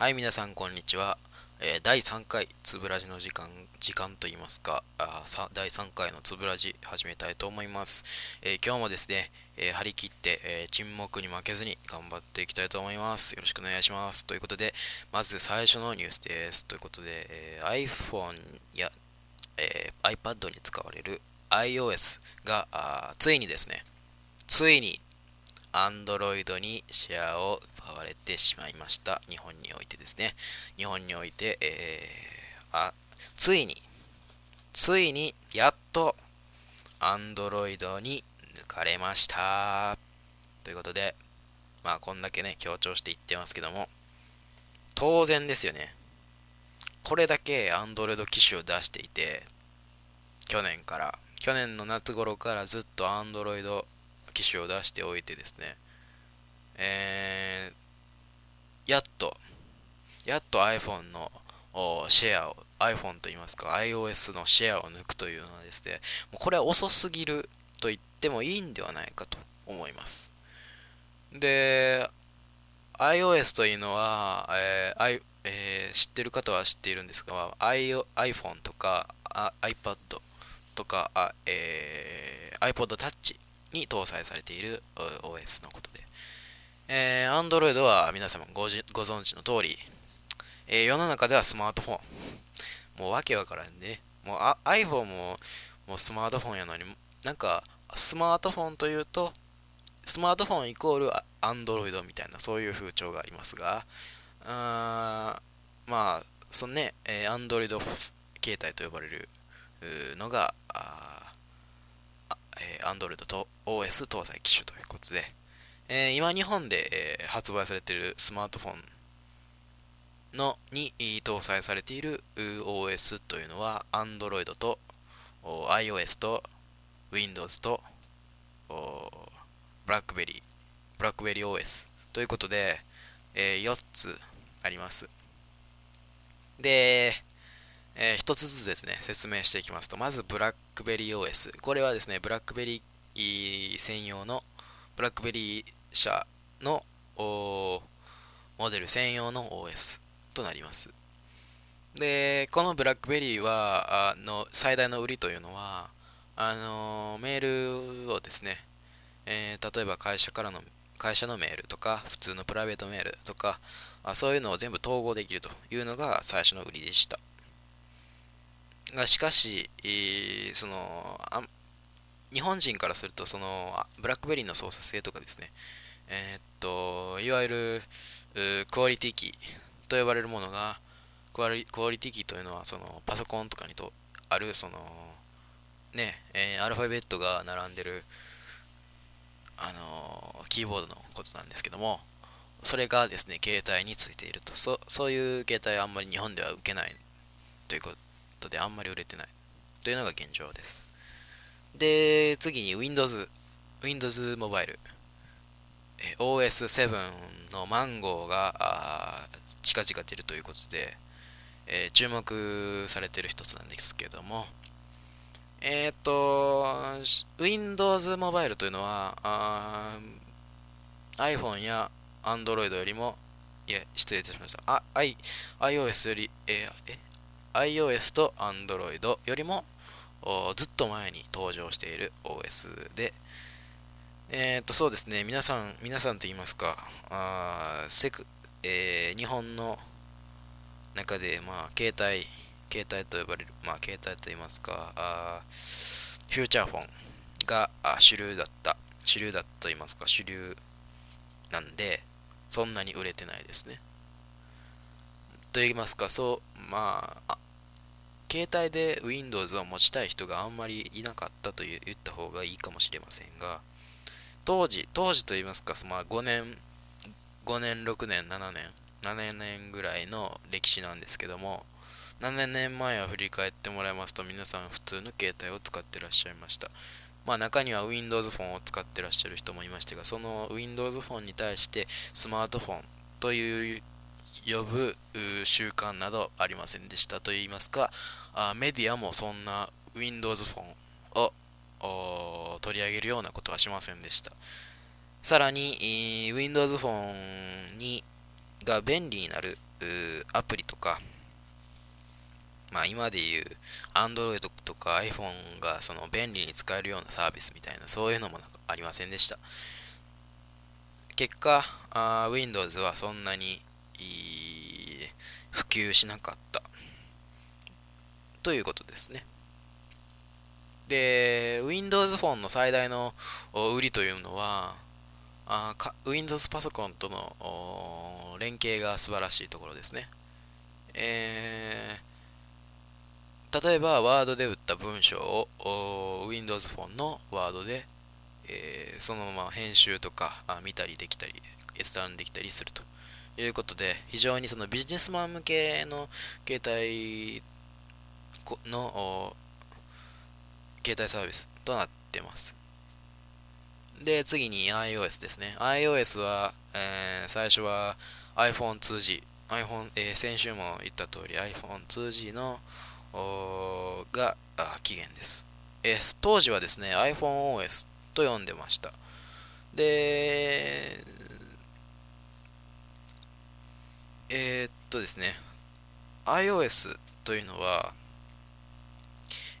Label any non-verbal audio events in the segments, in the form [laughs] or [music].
はい、皆さん、こんにちは。えー、第3回つぶらじの時間、時間といいますか、あさ第3回のつぶらじ始めたいと思います。えー、今日もですね、えー、張り切って、え沈黙に負けずに頑張っていきたいと思います。よろしくお願いします。ということで、まず最初のニュースです。ということで、え iPhone や、え iPad に使われる iOS がついにですね、ついに Android にシェアを奪われてしまいました。日本においてですね。日本において、えー、あ、ついに、ついに、やっと、Android に抜かれました。ということで、まあ、こんだけね、強調して言ってますけども、当然ですよね。これだけ Android 機種を出していて、去年から、去年の夏頃からずっと Android 機種を出しておいてですね、えー、やっと、やっと iPhone のシェアを、iPhone といいますか iOS のシェアを抜くというのはですね、もうこれは遅すぎると言ってもいいんではないかと思います。で、iOS というのは、えー I えー、知ってる方は知っているんですが、iPhone とか iPad とか、えー、iPod Touch に搭載されている OS のことで、えー、Android は皆様ごご存知の通り、えー、世の中ではスマートフォン。もうわけわからんね。もう iPhone ももうスマートフォンやのに、なんかスマートフォンというと、スマートフォンイコール Android みたいなそういう風潮がありますが、あまあ、そのね、え、Android 携帯と呼ばれるのが、えー、Android と OS 搭載機種ということで、えー、今日本で、えー、発売されているスマートフォンのに搭載されている OS というのは Android と iOS と Windows と BlackBerry BlackBerry OS ということで、えー、4つあります。で、えー、一つずつですね、説明していきますと、まず、 BlackBerry OS。これはですね、 BlackBerry 専用の、 BlackBerry 社のモデル専用の OS となります。で、この BlackBerry は、あの最大の売りというのは、あのメールをですね、えー、例えば会社からの会社のメールとか、普通のプライベートメールとか、あそういうのを全部統合できるというのが最初の売りでした。がしかし、そのあ日本人からするとそのブラックベリーの操作性とかですね、えー、っといわゆるクオリティキーと呼ばれるものがクオリティキーというのはそのパソコンとかにとあるそのね、えー、アルファベットが並んでるあのキーボードのことなんですけどもそれがですね携帯についていると。そそういう携帯はあんまり日本では受けないということトであんまり売れてないというのが現状です。で、次に Windows、Windows モバイル、OS7 のマンゴーが近々出るということで、えー、注目されてる一つなんですけども、えっ、ー、と、Windows モバイルというのは、iPhone や Android よりも、いや、失礼いたしました。あ、I、iOS より、えー、え？iOS と Android よりもずっと前に登場している OS で、えっ、と、そうですね、皆さん、皆さんと言いますか、あセクえー、日本の中で、まあ、携帯、携帯と呼ばれる、まあ、携帯と言いますか、あフューチャーフォンがあ主流だった、主流だと言いますか、主流なんで、そんなに売れてないですね。と言いますか、そう、まあ、携帯で Windows を持ちたい人があんまりいなかったと言った方がいいかもしれませんが、当時、当時と言いますか、まあ、5年、5年、6年、7年、7年ぐらいの歴史なんですけども、7年前を振り返ってもらいますと、皆さん普通の携帯を使ってらっしゃいました。まあ中には Windows フォンを使ってらっしゃる人もいましたが、その Windows フォンに対してスマートフォンという呼ぶ習慣などありませんでしたと言いますか、あメディアもそんな Windows フォンを取り上げるようなことはしませんでした。さらに、Windows フォンにが便利になるアプリとか、まあ今で言う Android とか iPhone がその便利に使えるようなサービスみたいなそういうのもありませんでした。結果、Windows はそんなに普及しなかったということですね。で、Windows フォンの最大の売りというのは、あ Windows パソコンとの連携が素晴らしいところですね。えー、例えば、ワードで打った文章を Windows フォンのワードで、え、そのまま編集とかあ見たりできたり、閲覧できたりするということで、非常にそのビジネスマン向けの携帯の携帯サービスとなってます。で、次に iOS ですね。iOS は、えー、最初は iPhone2G。iPhone、えー、先週も言った通り iPhone2G のが起源です、えー、当時はですね iPhoneOS と呼んでました。で、えー、っとですね、iOS というのは、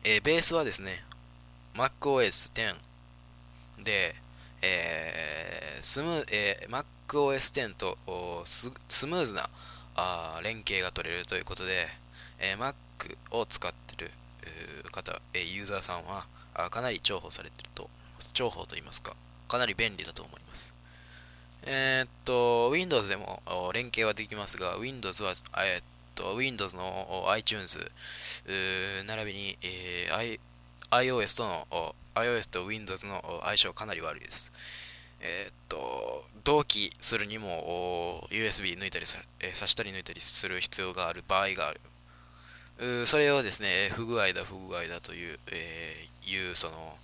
えー、ベースはですね、MacOS 10で、えー、スムえー、MacOS 10とスムーズなあ連携が取れるということで、えー、Mac を使ってる方、えユーザーさんはあかなり重宝されていると、重宝と言いますか、かなり便利だと思います。えー、っと、Windows でも連携はできますが、Windows は、えー、っと、Windows の iTunes、並びに、えー、iOS との、iOS と Windows の相性かなり悪いです。えー、っと、同期するにも USB 抜いたりさ、えー、差したり抜いたりする必要がある場合がある。それをですね、不具合だ、不具合だという、えー、いうその、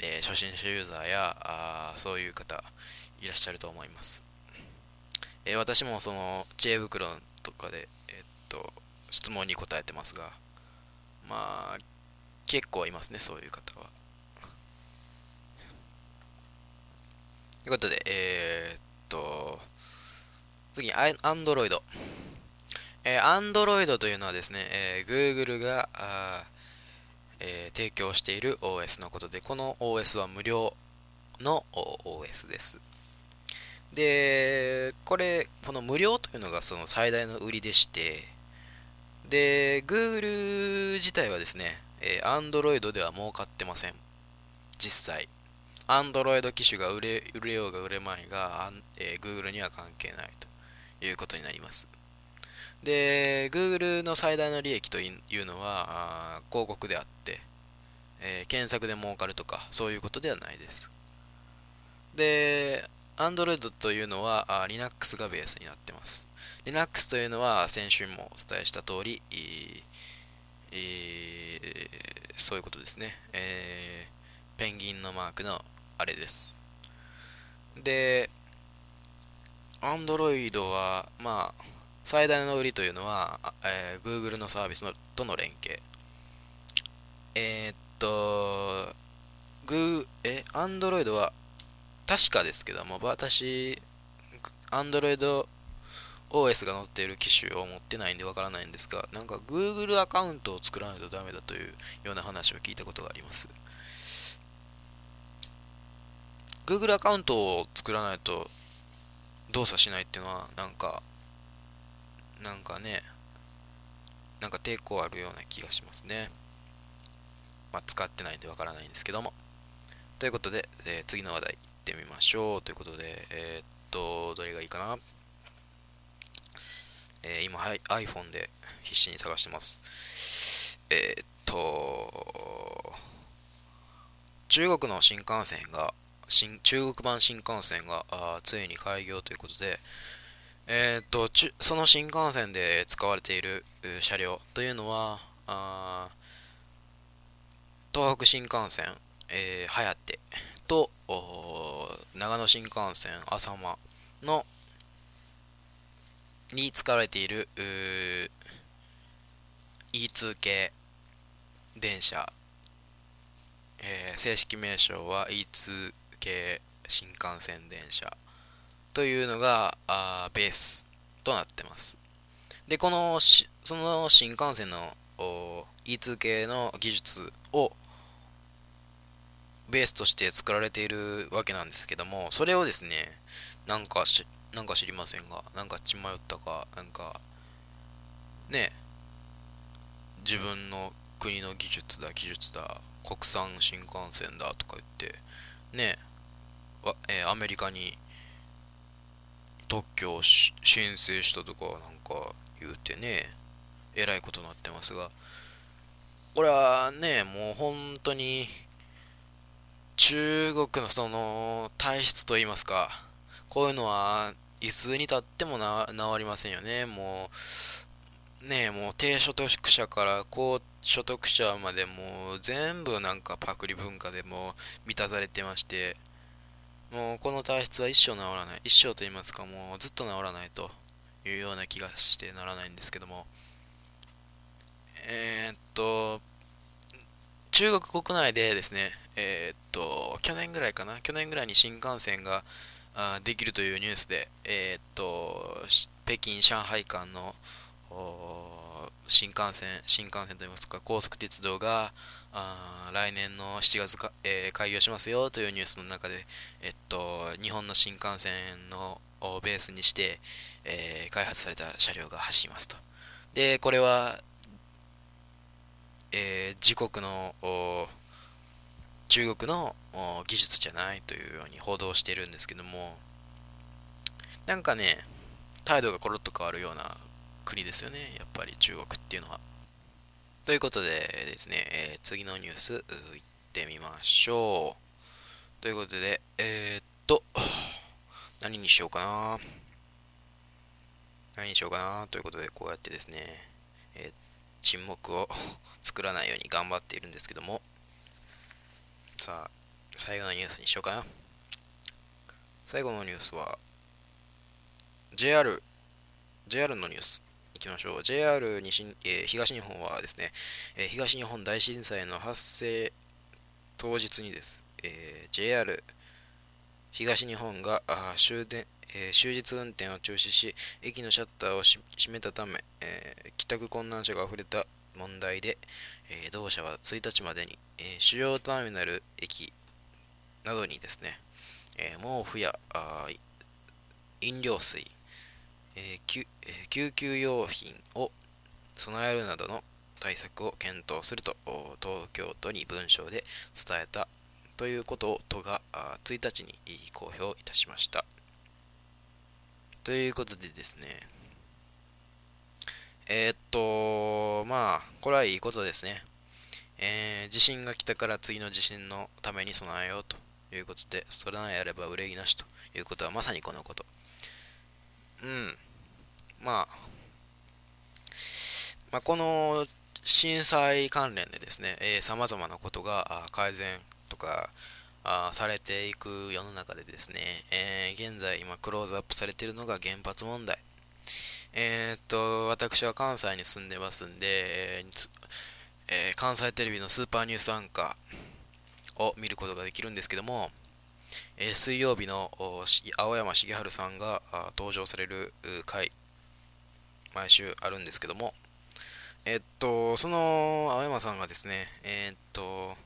えー、初心者ユーザーやあそういう方いらっしゃると思います。えー、私もその知恵袋とかで、えー、っと質問に答えてますが、まあ、結構いますね、そういう方は。ということで、えー、っと、次に Android。えー、Android というのはですね、えー、Google があえー、提供している OS のことで、この OS は無料の OS です。で、これ、この無料というのがその最大の売りでして、で、Google 自体はですね、えー、Android では儲かってません。実際。Android 機種が売れ売れようが売れまいが、えー、Google には関係ないということになります。で、Google の最大の利益というのは広告であって、えー、検索で儲かるとか、そういうことではないです。で、Android というのはあ Linux がベースになってます。Linux というのは先週もお伝えした通り、えー、そういうことですね、えー。ペンギンのマークのあれです。で、Android は、まあ、最大の売りというのは、えー、Google のサービスのとの連携。えー、っと、グえ、Android は確かですけども、私、Android OS が載っている機種を持ってないんでわからないんですが、なんか Google アカウントを作らないとダメだというような話を聞いたことがあります。Google アカウントを作らないと動作しないっていうのは、なんか、なんかね、なんか抵抗あるような気がしますね。まあ、使ってないんでわからないんですけども。ということで、えー、次の話題行ってみましょう。ということで、えー、っと、どれがいいかな？えー、今、はい、iPhone で必死に探してます。えー、っと、中国の新幹線が、新中国版新幹線があついに開業ということで、えー、っとち、その新幹線で使われている車両というのは、あ東北新幹線、えー、はやてと長野新幹線浅間のに使われている E2 系電車、えー、正式名称は E2 系新幹線電車。というのがあベースとなってます。で、このし、その新幹線の E2 系の技術をベースとして作られているわけなんですけども、それをですね、なんかし、なんか知りませんが、なんか血迷ったか、なんか、ね、自分の国の技術だ、技術だ、国産新幹線だとか言って、ね、えー、アメリカに特許を申請したとかなんか言うてね、えらいことになってますが、これはね、もう本当に中国のその体質といいますか、こういうのはいつにたってもな治りませんよね。もう、ねもう低所得者から高所得者までもう全部なんかパクリ文化でも満たされてまして、もうこの体質は一生治らない。一生と言いますか、もうずっと治らないというような気がしてならないんですけども。えー、っと、中国国内でですね、えー、っと、去年ぐらいかな、去年ぐらいに新幹線があできるというニュースで、えー、っと、北京、上海間の新幹線、新幹線といいますか、高速鉄道が、あ来年の7月か、えー、開業しますよというニュースの中で、えっと、日本の新幹線のをベースにして、えー、開発された車両が走りますと。で、これは、えー、自国の中国の技術じゃないというように報道してるんですけども、なんかね、態度がコロッと変わるような国ですよね、やっぱり中国っていうのは。ということでですね、えー、次のニュース、いってみましょう。ということで、えー、っと、何にしようかな。何にしようかな。ということで、こうやってですね、えー、沈黙を [laughs] 作らないように頑張っているんですけども、さあ、最後のニュースにしようかな。最後のニュースは、JR、JR のニュース。きましょう。JR 西、えー、東日本はですね、えー、東日本大震災の発生当日にです、えー、JR 東日本が終電、えー、終日運転を中止し、駅のシャッターを閉めたため、えー、帰宅困難者が溢れた問題で、えー、同社は1日までに、え、主要ターミナル駅などにですね、え、毛布や飲料水、えー、救急用品を備えるなどの対策を検討すると東京都に文章で伝えたということを都が1日に公表いたしました。ということでですね、えー、っと、まあ、これはいいことですね。えー、地震が来たから次の地震のために備えようということで、備えあれば憂いなしということはまさにこのこと。うん。まあ、まあ、この震災関連でですね、さまざまなことが改善とかあされていく世の中でですね、えー、現在今クローズアップされているのが原発問題。えー、っと、私は関西に住んでますんで、えー、関西テレビのスーパーニュースアンカーを見ることができるんですけども、え、水曜日の青山茂春さんが登場される回、毎週あるんですけども、えっと、その青山さんがですね、えっと、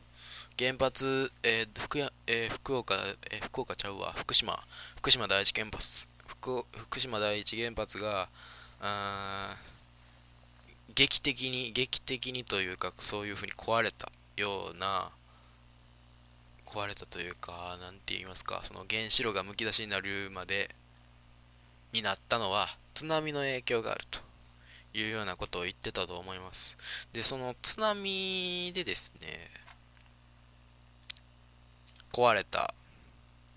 原発、えー、福えー、福岡、えー、福岡ちゃうわ、福島、福島第一原発、福福島第一原発が、劇的に、劇的にというか、そういうふうに壊れたような、壊れたというか、なんて言いますか、その原子炉がむき出しになるまでになったのは、津波の影響があるというようなことを言ってたと思います。で、その津波でですね、壊れた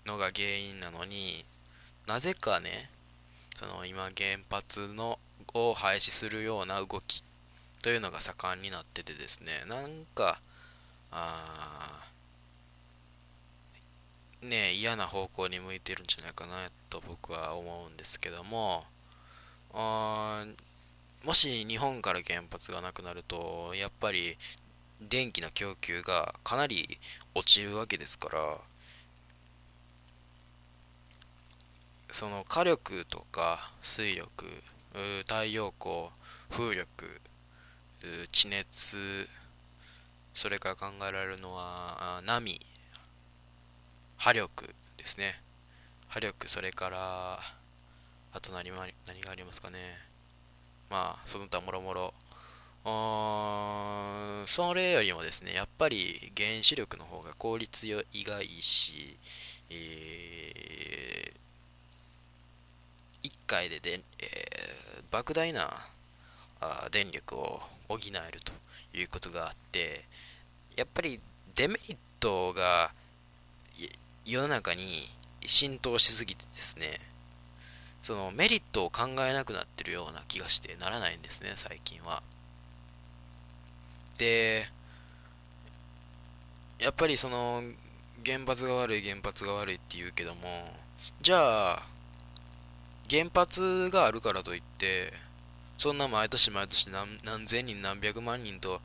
のが原因なのになぜかね、その今原発のを廃止するような動きというのが盛んになっててですね、なんか、あね、嫌な方向に向いてるんじゃないかなと僕は思うんですけども、あもし日本から原発がなくなると、やっぱり電気の供給がかなり落ちるわけですから、その火力とか水力太陽光風力地熱それから考えられるのは波。波力ですね。波力それからあと何何がありますかね。まあその他もろもろ。うーんそれよりもですねやっぱり原子力の方が効率がいいし、えー、1回でで、えー、莫大なあ電力を補えるということがあってやっぱりデメリットが世の中に浸透しすぎてですねそのメリットを考えなくなってるような気がしてならないんですね最近は。でやっぱりその原発が悪い原発が悪いって言うけどもじゃあ原発があるからといってそんな毎年毎年何何千人何百万人と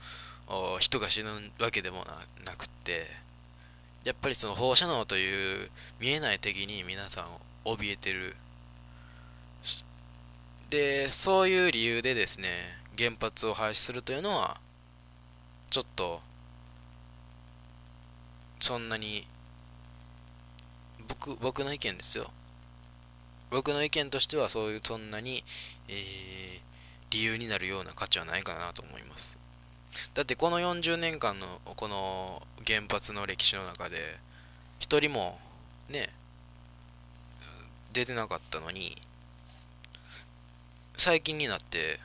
人が死ぬわけでもなくってやっぱりその放射能という見えない敵に皆さん怯えてる。でそういう理由でですね原発を廃止するというのはちょっとそんなに僕僕の意見ですよ。僕の意見としてはそういうそんなに、えー、理由になるような価値はないかなと思います。だってこの40年間のこの原発の歴史の中で一人もね出てなかったのに最近になって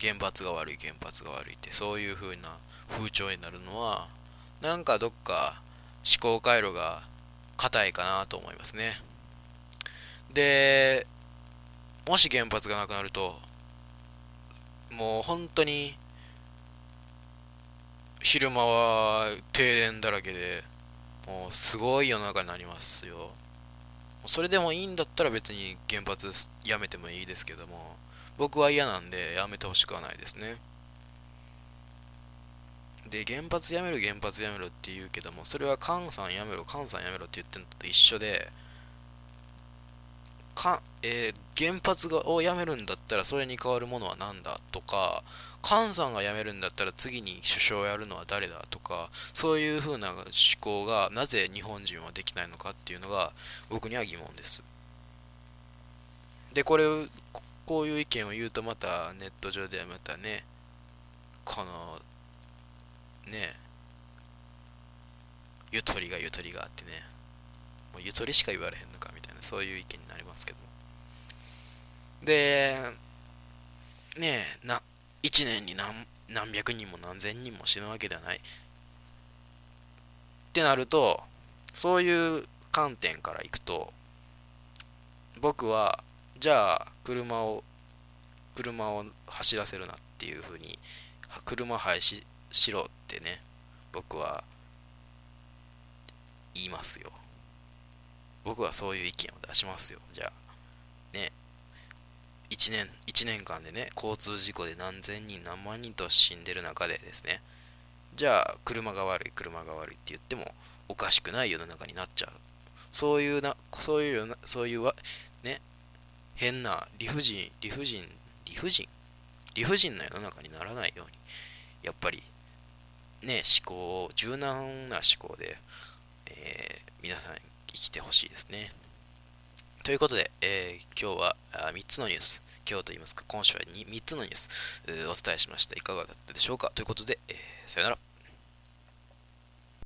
原発が悪い原発が悪いってそういう風な風潮になるのはなんかどっか思考回路が硬いかなと思いますね。でもし原発がなくなるともう本当に昼間は停電だらけで、もうすごい世の中になりますよ。それでもいいんだったら別に原発やめてもいいですけども、僕は嫌なんでやめてほしくはないですね。で、原発やめろ、原発やめろって言うけども、それは菅さんやめろ、菅さんやめろって言ってるのと一緒で、かえー、原発がをやめるんだったらそれに代わるものは何だとか菅さんが辞めるんだったら次に首相をやるのは誰だとかそういう風な思考がなぜ日本人はできないのかっていうのが僕には疑問です。でこれをこういう意見を言うとまたネット上ではまたねこのねゆとりがゆとりがあってねもうゆとりしか言われへんのかみたいなそういう意見になりますけどでねえな1年に何何百人も何千人も死ぬわけではない。ってなると、そういう観点からいくと、僕は、じゃあ、車を、車を走らせるなっていうふうに、車廃止しろってね、僕は言いますよ。僕はそういう意見を出しますよ。じゃあ、ね、1年 ,1 年間でね交通事故で何千人何万人と死んでる中でですね。じゃあ車が悪い車が悪いって言ってもおかしくない世の中になっちゃう。そういうなそういうなそういうね変な理不尽理不尽理不尽？理不尽な世の中にならないように。やっぱりね思考を柔軟な思考で、えー、皆さん生きてほしいですね。ということで、えー、今日は3つのニュース、今日と言いますか、今週は 3, 3つのニュースお伝えしました。いかがだったでしょうかということで、えー、さよなら。